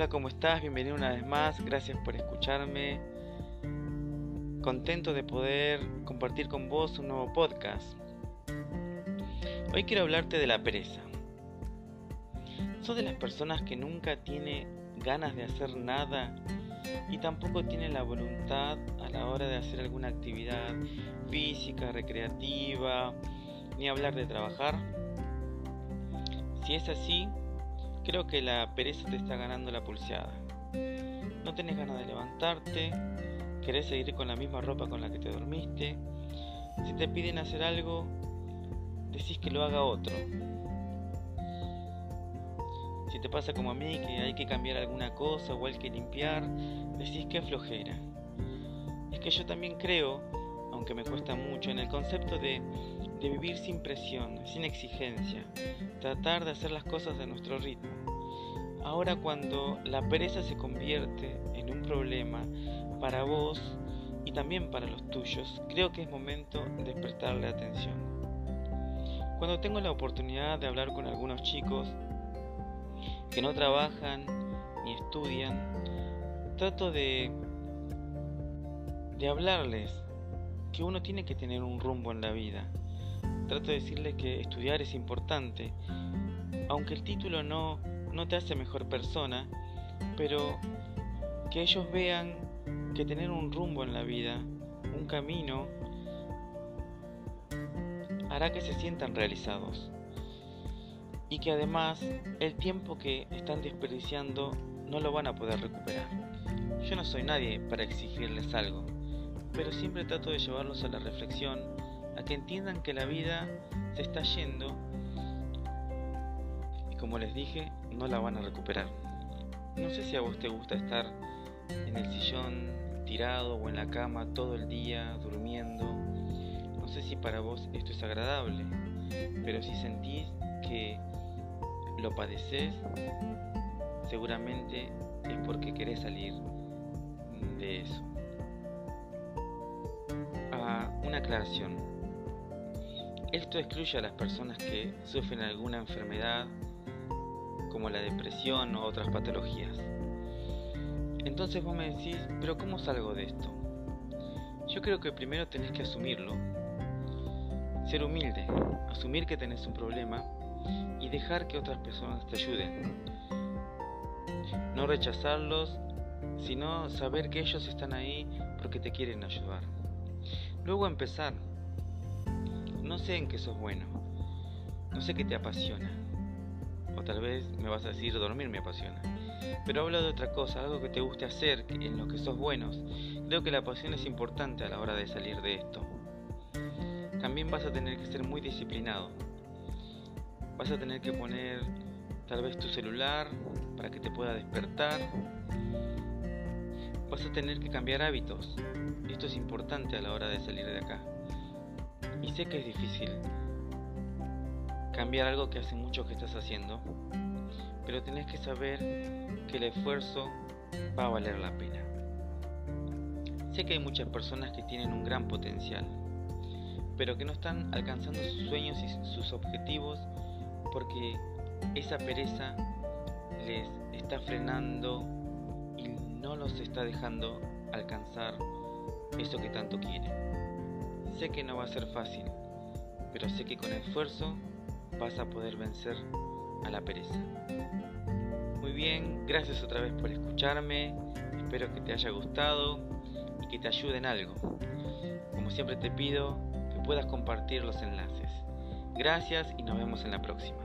Hola, ¿cómo estás? Bienvenido una vez más. Gracias por escucharme. Contento de poder compartir con vos un nuevo podcast. Hoy quiero hablarte de la pereza. ¿Sos de las personas que nunca tiene ganas de hacer nada y tampoco tiene la voluntad a la hora de hacer alguna actividad física, recreativa, ni hablar de trabajar? Si es así, creo que la pereza te está ganando la pulseada. No tenés ganas de levantarte, querés seguir con la misma ropa con la que te dormiste. Si te piden hacer algo, decís que lo haga otro. Si te pasa como a mí, que hay que cambiar alguna cosa o hay que limpiar, decís que flojera. Es que yo también creo, aunque me cuesta mucho, en el concepto de vivir sin presión, sin exigencia, tratar de hacer las cosas a nuestro ritmo. Ahora cuando la pereza se convierte en un problema para vos y también para los tuyos, creo que es momento de prestarle atención. Cuando tengo la oportunidad de hablar con algunos chicos que no trabajan ni estudian, trato de hablarles que uno tiene que tener un rumbo en la vida trato de decirles que estudiar es importante, aunque el título no, no te hace mejor persona, pero que ellos vean que tener un rumbo en la vida, un camino, hará que se sientan realizados. Y que además el tiempo que están desperdiciando no lo van a poder recuperar. Yo no soy nadie para exigirles algo, pero siempre trato de llevarlos a la reflexión a que entiendan que la vida se está yendo y como les dije, no la van a recuperar. No sé si a vos te gusta estar en el sillón tirado o en la cama todo el día durmiendo. No sé si para vos esto es agradable, pero si sentís que lo padeces, seguramente es porque querés salir de eso. Una aclaración. Esto excluye a las personas que sufren alguna enfermedad como la depresión o otras patologías. Entonces vos me decís, pero ¿cómo salgo de esto? Yo creo que primero tenés que asumirlo, ser humilde, asumir que tenés un problema y dejar que otras personas te ayuden. No rechazarlos, sino saber que ellos están ahí porque te quieren ayudar. Luego empezar no sé en qué sos bueno. No sé qué te apasiona. O tal vez me vas a decir dormir me apasiona. Pero habla de otra cosa, algo que te guste hacer, en lo que sos buenos. Creo que la pasión es importante a la hora de salir de esto. También vas a tener que ser muy disciplinado. Vas a tener que poner tal vez tu celular para que te pueda despertar. Vas a tener que cambiar hábitos. Esto es importante a la hora de salir de acá. Y sé que es difícil cambiar algo que hace mucho que estás haciendo, pero tenés que saber que el esfuerzo va a valer la pena. Sé que hay muchas personas que tienen un gran potencial, pero que no están alcanzando sus sueños y sus objetivos porque esa pereza les está frenando no los está dejando alcanzar eso que tanto quieren. Sé que no va a ser fácil, pero sé que con esfuerzo vas a poder vencer a la pereza. Muy bien, gracias otra vez por escucharme, espero que te haya gustado y que te ayude en algo. Como siempre te pido que puedas compartir los enlaces. Gracias y nos vemos en la próxima.